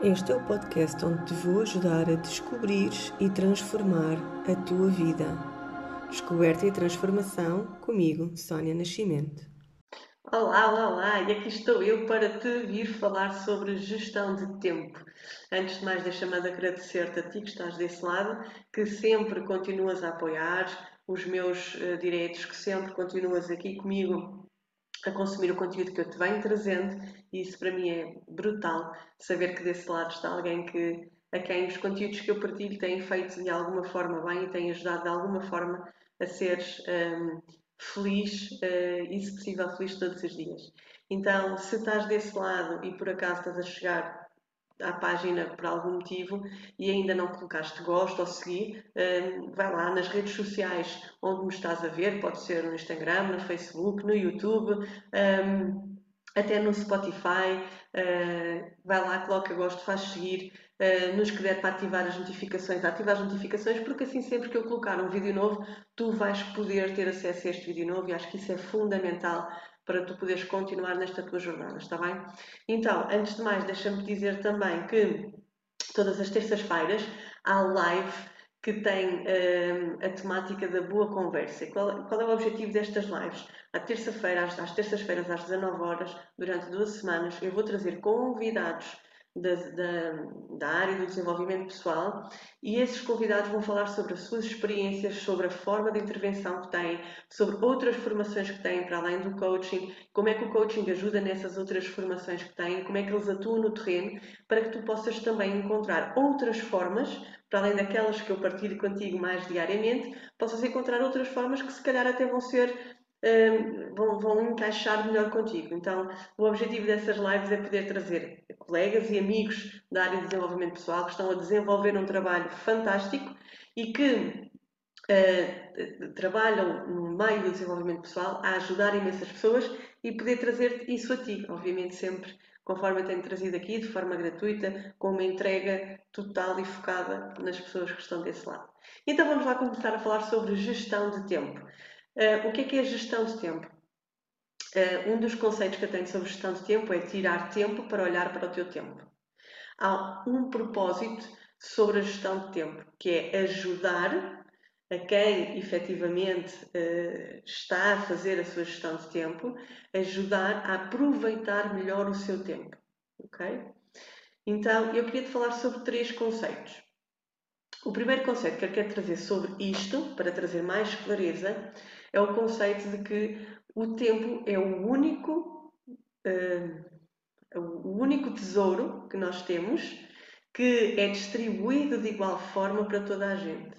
Este é o podcast onde te vou ajudar a descobrir e transformar a tua vida. Descoberta e transformação comigo, Sónia Nascimento. Olá, olá, olá! E aqui estou eu para te vir falar sobre gestão de tempo. Antes de mais, deixa-me agradecer-te a ti que estás desse lado, que sempre continuas a apoiar os meus uh, direitos, que sempre continuas aqui comigo a consumir o conteúdo que eu te venho trazendo e isso para mim é brutal saber que desse lado está alguém que a quem os conteúdos que eu partilho têm feito de alguma forma bem e têm ajudado de alguma forma a seres um, feliz uh, e se possível feliz todos os dias. Então, se estás desse lado e por acaso estás a chegar à página por algum motivo e ainda não colocaste gosto ou seguir, um, vai lá nas redes sociais onde me estás a ver, pode ser no Instagram, no Facebook, no YouTube, um, até no Spotify, uh, vai lá, coloca gosto, faz seguir, uh, nos que der para ativar as notificações, ativa as notificações, porque assim sempre que eu colocar um vídeo novo, tu vais poder ter acesso a este vídeo novo e acho que isso é fundamental para tu poderes continuar nesta tua jornada, está bem? Então, antes de mais, deixa-me dizer também que todas as terças-feiras há live que tem um, a temática da boa conversa. Qual, qual, é o objetivo destas lives? À terça-feira, às, às terças-feiras, às 19 horas, durante duas semanas, eu vou trazer convidados da, da, da, área do desenvolvimento pessoal e esses convidados vão falar sobre as suas experiências, sobre a forma de intervenção que têm, sobre outras formações que têm para além do coaching, como é que o coaching ajuda nessas outras formações que têm, como é que eles atuam no terreno, para que tu possas também encontrar outras formas, para além daquelas que eu partilho contigo mais diariamente, possas encontrar outras formas que se calhar até vão ser um, vão, vão encaixar melhor contigo. Então, o objetivo dessas lives é poder trazer colegas e amigos da área de desenvolvimento pessoal que estão a desenvolver um trabalho fantástico e que uh, trabalham no meio do desenvolvimento pessoal a ajudar imensas pessoas e poder trazer isso a ti, obviamente sempre conforme eu tenho trazido aqui, de forma gratuita, com uma entrega total e focada nas pessoas que estão desse lado. Então vamos lá começar a falar sobre gestão de tempo. Uh, o que é que é gestão de tempo? Uh, um dos conceitos que eu tenho sobre gestão de tempo é tirar tempo para olhar para o teu tempo. Há um propósito sobre a gestão de tempo, que é ajudar a quem efetivamente uh, está a fazer a sua gestão de tempo, ajudar a aproveitar melhor o seu tempo. Ok? Então, eu queria te falar sobre três conceitos. O primeiro conceito que eu quero trazer sobre isto, para trazer mais clareza, é o conceito de que o tempo é o único, uh, o único tesouro que nós temos que é distribuído de igual forma para toda a gente.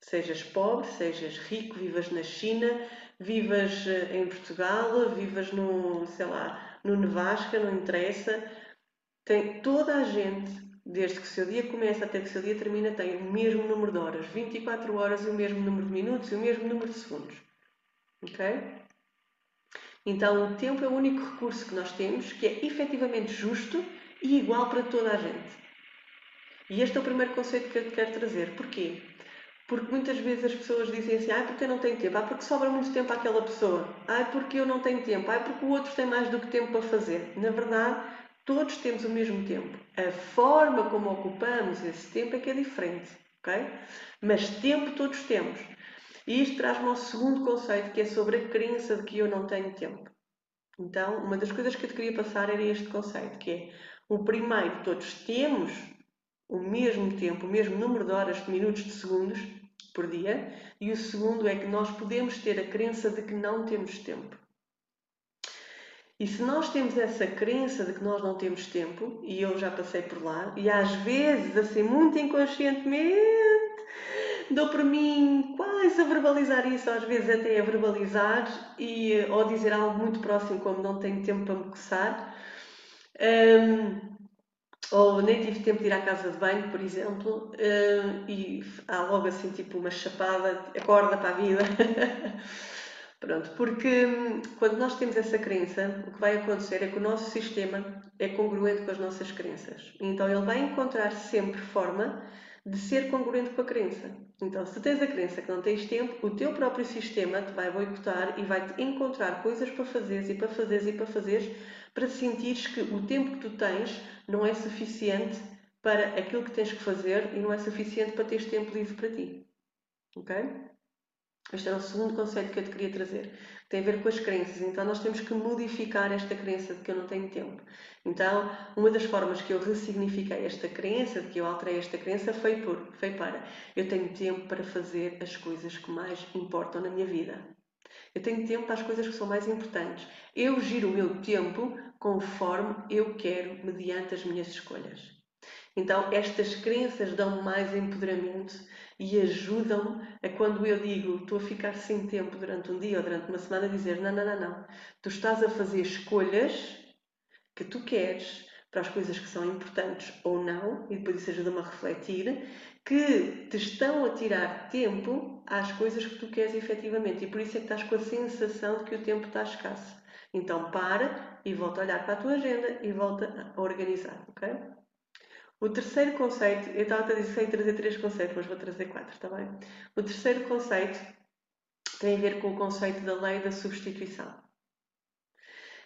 Sejas pobre, sejas rico, vivas na China, vivas eh, em Portugal, vivas no, sei lá, no Nevasca, não interessa. Tem toda a gente, desde que o seu dia começa até que o seu dia termina, tem o mesmo número de horas, 24 horas o mesmo número de minutos e o mesmo número de segundos. Ok? Então, o tempo é o único recurso que nós temos que é efetivamente justo e igual para toda a gente. E este é o primeiro conceito que eu te quero trazer. Porquê? Porque muitas vezes as pessoas dizem assim: ah, porque eu não tenho tempo, ah, porque sobra muito tempo àquela pessoa, ah, porque eu não tenho tempo, ah, porque o outro tem mais do que tempo para fazer. Na verdade, todos temos o mesmo tempo. A forma como ocupamos esse tempo é que é diferente, ok? Mas tempo todos temos. E isto traz-me ao segundo conceito, que é sobre a crença de que eu não tenho tempo. Então, uma das coisas que eu te queria passar era este conceito, que é o primeiro, todos temos o mesmo tempo, o mesmo número de horas, de minutos, de segundos por dia, e o segundo é que nós podemos ter a crença de que não temos tempo. E se nós temos essa crença de que nós não temos tempo, e eu já passei por lá, e às vezes, assim, muito inconscientemente, dou por mim quase a verbalizar isso, às vezes até a verbalizar e, ou dizer algo muito próximo, como não tenho tempo para me coçar, um, ou nem tive tempo de ir à casa de banho, por exemplo, um, e há logo assim tipo uma chapada, acorda para a vida. Pronto, porque hum, quando nós temos essa crença, o que vai acontecer é que o nosso sistema é congruente com as nossas crenças. Então ele vai encontrar sempre forma de ser congruente com a crença. Então, se tens a crença que não tens tempo, o teu próprio sistema te vai boicotar e vai-te encontrar coisas para fazeres e para fazeres e para fazeres para sentires que o tempo que tu tens não é suficiente para aquilo que tens que fazer e não é suficiente para teres tempo livre para ti. Ok? Este era o segundo conceito que eu te queria trazer. Tem a ver com as crenças. Então, nós temos que modificar esta crença de que eu não tenho tempo. Então, uma das formas que eu ressignifiquei esta crença, de que eu alterei esta crença, foi, por, foi para eu tenho tempo para fazer as coisas que mais importam na minha vida. Eu tenho tempo para as coisas que são mais importantes. Eu giro o meu tempo conforme eu quero, mediante as minhas escolhas. Então, estas crenças dão mais empoderamento e ajudam a quando eu digo estou a ficar sem tempo durante um dia ou durante uma semana, dizer não, não, não, não. Tu estás a fazer escolhas que tu queres para as coisas que são importantes ou não, e depois isso ajuda-me a refletir, que te estão a tirar tempo às coisas que tu queres efetivamente. E por isso é que estás com a sensação de que o tempo está escasso. Então para e volta a olhar para a tua agenda e volta a organizar, ok? O terceiro conceito, eu estava a dizer trazer três conceitos, mas vou trazer quatro, está bem? O terceiro conceito tem a ver com o conceito da lei da substituição.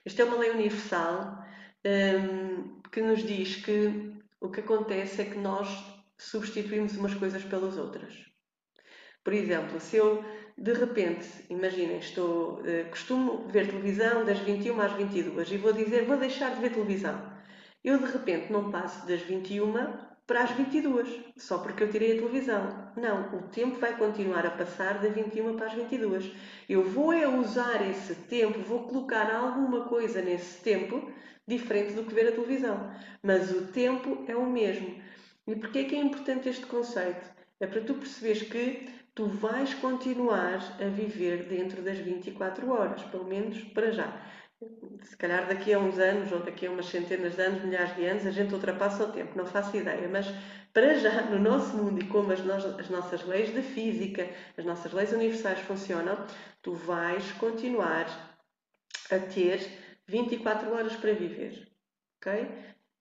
Esta é uma lei universal um, que nos diz que o que acontece é que nós substituímos umas coisas pelas outras. Por exemplo, se eu de repente, imaginem, estou, uh, costumo ver televisão das 21 às 22 e vou dizer vou deixar de ver televisão. Eu de repente não passo das 21 para as 22, só porque eu tirei a televisão. Não, o tempo vai continuar a passar da 21 para as 22. Eu vou é usar esse tempo, vou colocar alguma coisa nesse tempo diferente do que ver a televisão. Mas o tempo é o mesmo. E porquê é que é importante este conceito? É para tu perceberes que tu vais continuar a viver dentro das 24 horas, pelo menos para já se calhar daqui a uns anos, ou daqui a umas centenas de anos, milhares de anos, a gente ultrapassa o tempo, não faço ideia, mas para já, no nosso mundo e como as, no as nossas leis de física, as nossas leis universais funcionam, tu vais continuar a ter 24 horas para viver, ok?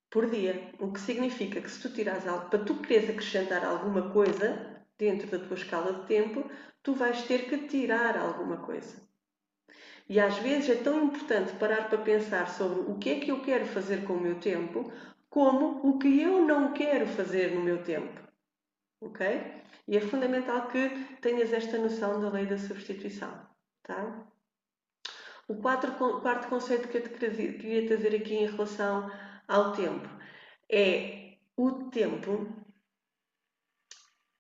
Por dia. O que significa que se tu tirares algo, para tu quereres acrescentar alguma coisa dentro da tua escala de tempo, tu vais ter que tirar alguma coisa. E às vezes é tão importante parar para pensar sobre o que é que eu quero fazer com o meu tempo, como o que eu não quero fazer no meu tempo. Ok? E é fundamental que tenhas esta noção da lei da substituição. Tá? O quarto, quarto conceito que eu te queria trazer aqui em relação ao tempo é o tempo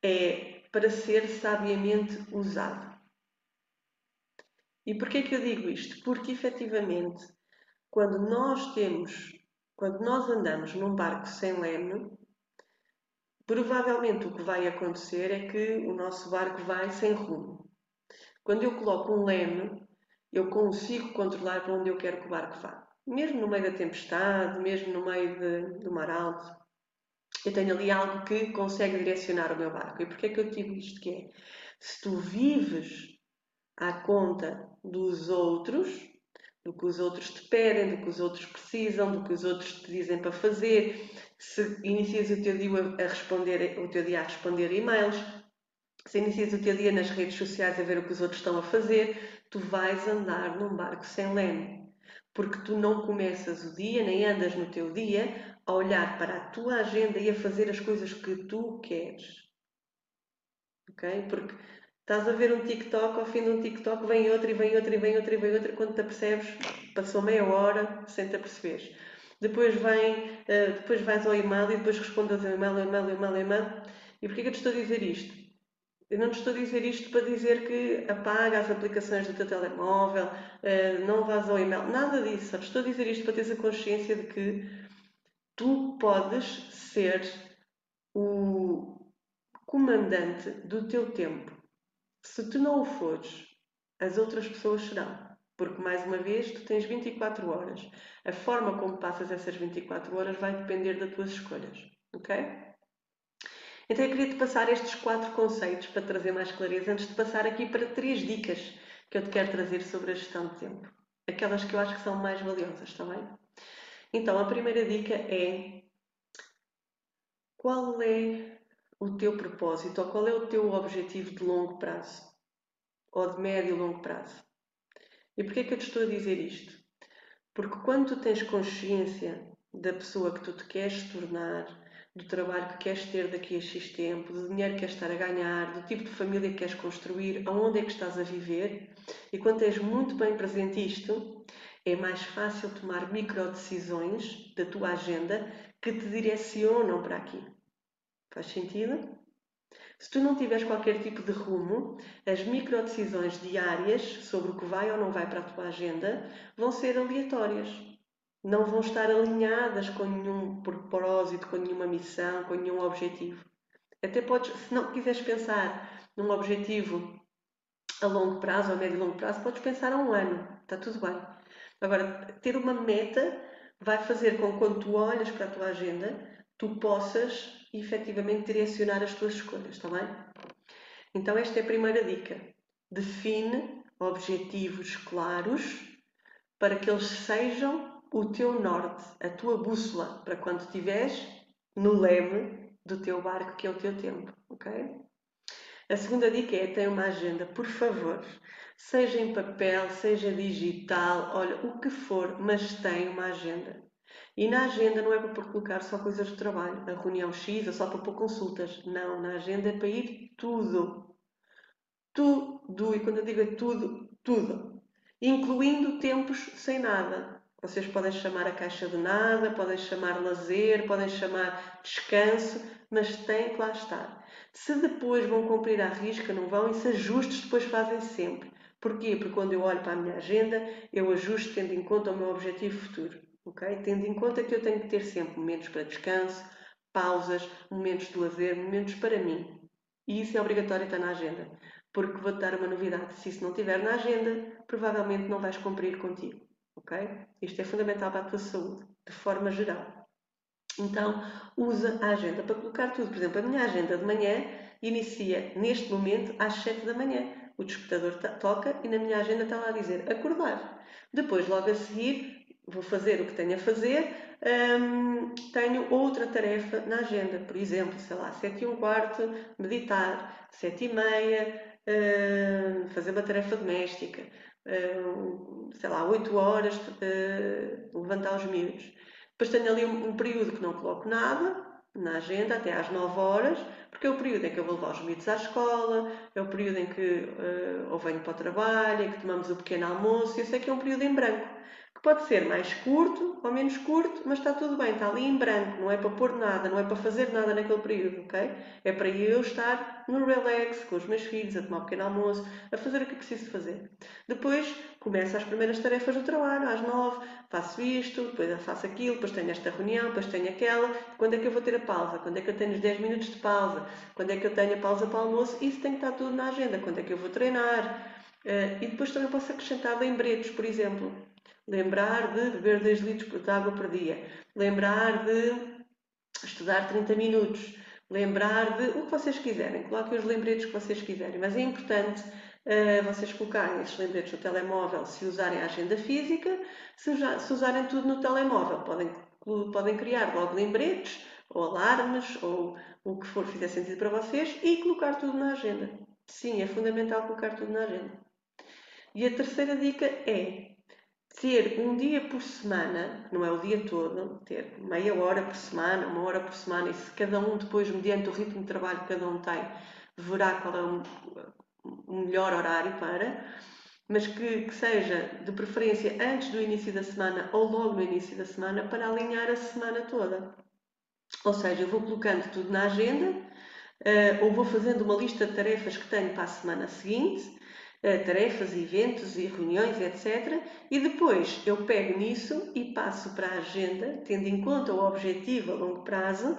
é para ser sabiamente usado. E porquê que eu digo isto? Porque efetivamente, quando nós temos, quando nós andamos num barco sem leme, provavelmente o que vai acontecer é que o nosso barco vai sem rumo. Quando eu coloco um leme, eu consigo controlar para onde eu quero que o barco vá. Mesmo no meio da tempestade, mesmo no meio de, do mar alto, eu tenho ali algo que consegue direcionar o meu barco. E porquê é que eu digo isto? Que é, se tu vives à conta dos outros, do que os outros te pedem, do que os outros precisam, do que os outros te dizem para fazer. Se inicias o teu dia a responder, o teu dia a responder e-mails, se inicias o teu dia nas redes sociais a ver o que os outros estão a fazer, tu vais andar num barco sem leme. Porque tu não começas o dia, nem andas no teu dia a olhar para a tua agenda e a fazer as coisas que tu queres. Ok? Porque Estás a ver um TikTok, ao fim de um TikTok vem outro e vem outro e vem outro e vem outro, e quando te apercebes, passou meia hora sem te aperceberes. Depois vem, uh, depois vais ao e-mail e depois respondes ao e-mail, e-mail, e-mail, e-mail. E porquê que eu te estou a dizer isto? Eu não te estou a dizer isto para dizer que apaga as aplicações do teu telemóvel, uh, não vás ao e-mail, nada disso. Só te estou a dizer isto para teres a consciência de que tu podes ser o comandante do teu tempo. Se tu não o fores, as outras pessoas serão. Porque, mais uma vez, tu tens 24 horas. A forma como passas essas 24 horas vai depender das tuas escolhas. Ok? Então, eu queria te passar estes quatro conceitos para trazer mais clareza, antes de passar aqui para três dicas que eu te quero trazer sobre a gestão de tempo. Aquelas que eu acho que são mais valiosas, está bem? Então, a primeira dica é qual é o teu propósito ou qual é o teu objetivo de longo prazo ou de médio e longo prazo. E porquê é que eu te estou a dizer isto? Porque quando tu tens consciência da pessoa que tu te queres tornar, do trabalho que queres ter daqui a X tempo, do dinheiro que queres estar a ganhar, do tipo de família que queres construir, aonde é que estás a viver. E quando tens muito bem presente isto, é mais fácil tomar micro decisões da tua agenda que te direcionam para aqui. Faz sentido? Se tu não tiveres qualquer tipo de rumo, as micro decisões diárias sobre o que vai ou não vai para a tua agenda vão ser aleatórias. Não vão estar alinhadas com nenhum propósito, com nenhuma missão, com nenhum objetivo. Até podes, se não quiseres pensar num objetivo a longo prazo, a médio e longo prazo, podes pensar a um ano. Está tudo bem. Agora, ter uma meta vai fazer com que quando tu olhas para a tua agenda, tu possas efetivamente direcionar as tuas escolhas, está bem? Então, esta é a primeira dica. Define objetivos claros para que eles sejam o teu norte, a tua bússola, para quando estiveres no leme do teu barco, que é o teu tempo, ok? A segunda dica é: tenha uma agenda, por favor, seja em papel, seja digital, olha, o que for, mas tenha uma agenda. E na agenda não é para colocar só coisas de trabalho, a reunião X é só para pôr consultas. Não, na agenda é para ir tudo. Tudo, e quando eu digo é tudo, tudo. Incluindo tempos sem nada. Vocês podem chamar a caixa de nada, podem chamar lazer, podem chamar descanso, mas tem que lá estar. Se depois vão cumprir a risca, não vão, e se ajustes depois fazem sempre. Porquê? Porque quando eu olho para a minha agenda, eu ajusto tendo em conta o meu objetivo futuro. Okay? Tendo em conta que eu tenho que ter sempre momentos para descanso, pausas, momentos de lazer, momentos para mim. E isso é obrigatório estar na agenda. Porque vou-te dar uma novidade. Se isso não estiver na agenda, provavelmente não vais cumprir contigo. Ok? Isto é fundamental para a tua saúde, de forma geral. Então, usa a agenda para colocar tudo. Por exemplo, a minha agenda de manhã inicia neste momento às 7 da manhã. O despertador toca e na minha agenda está lá a dizer acordar. Depois, logo a seguir, vou fazer o que tenho a fazer, hum, tenho outra tarefa na agenda. Por exemplo, sei lá, 7 e um quarto, meditar, 7 e meia, hum, fazer uma tarefa doméstica, hum, sei lá, 8 horas, hum, levantar os miúdos. Depois tenho ali um, um, período que não coloco nada na agenda, até às 9 horas, porque é o período em que eu vou levar os miúdos à escola, é o período em que ou venho para o trabalho, em que tomamos o pequeno almoço, eu sei que é um período em branco pode ser mais curto ou menos curto, mas está tudo bem, está ali em branco, não é para pôr nada, não é para fazer nada naquele período, ok? É para eu estar no relax, com os meus filhos, a tomar um pequeno almoço, a fazer o que preciso fazer. Depois começo as primeiras tarefas do trabalho, às nove, faço isto, depois faço aquilo, depois tenho esta reunião, depois tenho aquela. Quando é que eu vou ter a pausa? Quando é que eu tenho os 10 minutos de pausa? Quando é que eu tenho a pausa para o almoço? Isso tem que estar tudo na agenda. Quando é que eu vou treinar? Uh, e depois também posso acrescentar lembretes, por exemplo. Lembrar de beber 2 litros de água por dia. Lembrar de estudar 30 minutos. Lembrar de o que vocês quiserem. Coloquem os lembretes que vocês quiserem. Mas é importante uh, vocês colocarem esses lembretes no telemóvel se usarem a agenda física. Se, se usarem tudo no telemóvel, podem, podem criar logo lembretes ou alarmes ou o que for fizer sentido para vocês e colocar tudo na agenda. Sim, é fundamental colocar tudo na agenda. E a terceira dica é ter um dia por semana, não é o dia todo, ter meia hora por semana, uma hora por semana, e se cada um depois, mediante o ritmo de trabalho que cada um tem, verá qual é o, melhor horário para, mas que, que, seja de preferência antes do início da semana ou logo no início da semana para alinhar a semana toda. Ou seja, eu vou colocando tudo na agenda, uh, ou vou fazendo uma lista de tarefas que tenho para a semana seguinte, tarefas, eventos e reuniões, etc. E depois eu pego nisso e passo para a agenda, tendo em conta o objetivo a longo prazo,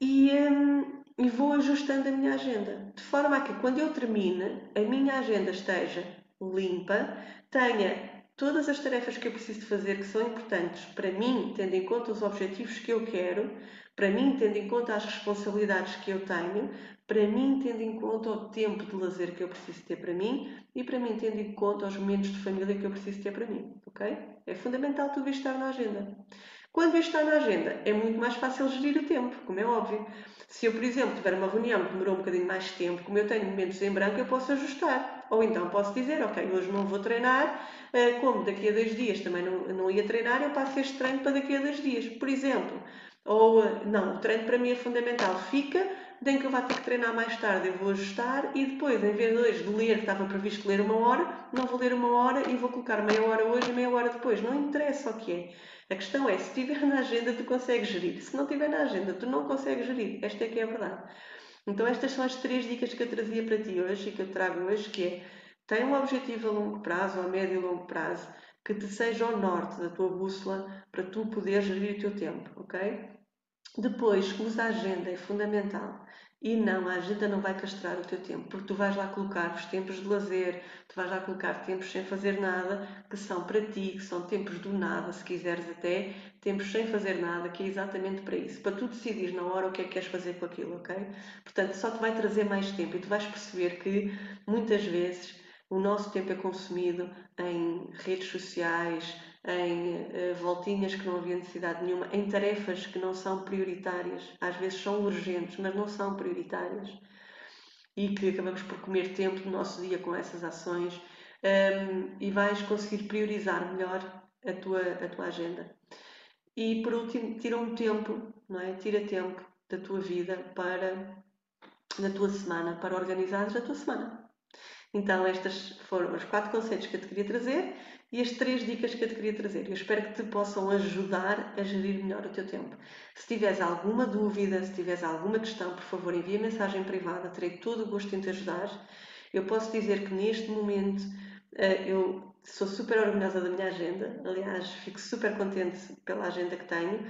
e, um, e vou ajustando a minha agenda. De forma a que quando eu termine, a minha agenda esteja limpa, tenha todas as tarefas que eu preciso fazer que são importantes para mim, tendo em conta os objetivos que eu quero, para mim, tendo em conta as responsabilidades que eu tenho, para mim, tendo em conta o tempo de lazer que eu preciso ter para mim e para mim, tendo em conta os momentos de família que eu preciso ter para mim, ok? É fundamental tudo isto estar na agenda. Quando isto está na agenda, é muito mais fácil gerir o tempo, como é óbvio. Se eu, por exemplo, tiver uma reunião que demorou um bocadinho mais tempo, como eu tenho momentos em branco, eu posso ajustar. Ou então posso dizer, ok, hoje não vou treinar, eh, como daqui a dois dias também não, não ia treinar, eu passo este treino para daqui a dois dias. Por exemplo, Ou, não, o treino para mim é fundamental. Fica, nem que eu vá ter que treinar mais tarde, eu vou ajustar e depois, em vez de ler, que estava previsto ler uma hora, não vou ler uma hora e vou colocar meia hora hoje e meia hora depois. Não interessa o que é. A questão é, se estiver na agenda, tu consegues gerir. Se não estiver na agenda, tu não consegues gerir. Esta é que é a verdade. Então estas são as três dicas que eu trazia para ti hoje e que eu trago hoje, que é, tem um objetivo a longo prazo, a médio e longo prazo, que te seja o norte da tua bússola para tu poderes gerir o teu tempo, ok? Depois, usa a agenda, é fundamental. E não, a agenda não vai castrar o teu tempo, porque tu vais lá colocar os tempos de lazer, tu vais lá colocar tempos sem fazer nada, que são para ti, que são tempos do nada, se quiseres até, tempos sem fazer nada, que é exatamente para isso, para tu decidir na hora o que é que queres fazer com aquilo, ok? Portanto, só te vai trazer mais tempo e tu vais perceber que muitas vezes o nosso tempo é consumido em redes sociais, em uh, voltinhas que não havia necessidade nenhuma, em tarefas que não são prioritárias, às vezes são urgentes, mas não são prioritárias, e que acabamos por comer tempo do nosso dia com essas ações, um, ehm, e vais conseguir priorizar melhor a tua, a tua agenda. E por último, tira um tempo, não é? Tira tempo da tua vida para, da tua semana, para organizares a tua semana. Então, estas foram os quatro conceitos que eu te queria trazer e as três dicas que eu te queria trazer. Eu espero que te possam ajudar a gerir melhor o teu tempo. Se tiveres alguma dúvida, se tiveres alguma questão, por favor, envia mensagem privada, terei todo o gosto em te ajudar. Eu posso dizer que neste momento eh, eu sou super orgulhosa da minha agenda, aliás, fico super contente pela agenda que tenho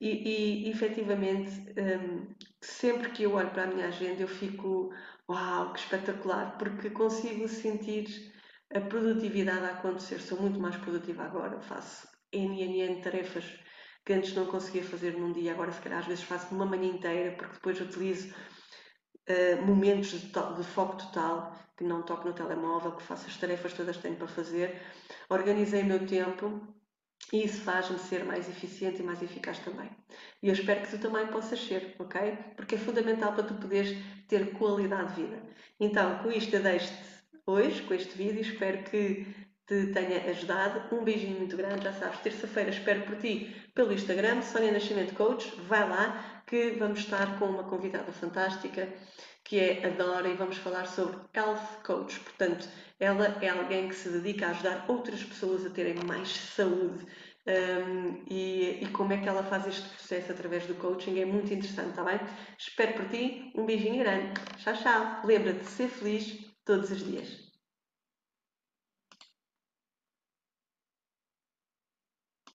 e, e efetivamente ehm, sempre que eu olho para a minha agenda eu fico, uau, que espetacular, porque consigo sentir a produtividade a acontecer. Sou muito mais produtiva agora. Faço N, N, N tarefas que antes não conseguia fazer num dia. Agora, se calhar, às vezes faço uma manhã inteira, porque depois utilizo uh, momentos de, de, foco total, que não toco no telemóvel, que faço as tarefas todas que tenho para fazer. Organizei o meu tempo e isso faz-me ser mais eficiente e mais eficaz também. E eu espero que tu também possas ser, ok? Porque é fundamental para tu poderes ter qualidade de vida. Então, com isto eu deixo-te hoje com este vídeo. Espero que te tenha ajudado. Um beijinho muito grande. Já sabes, terça-feira espero por ti pelo Instagram, Sónia Nascimento Coach. Vai lá que vamos estar com uma convidada fantástica que é a Dora e vamos falar sobre Health Coach. Portanto, ela é alguém que se dedica a ajudar outras pessoas a terem mais saúde. Um, e, e, como é que ela faz este processo através do coaching é muito interessante, está bem? Espero por ti, um beijinho grande, tchau, tchau. Lembra-te de ser feliz todos os dias.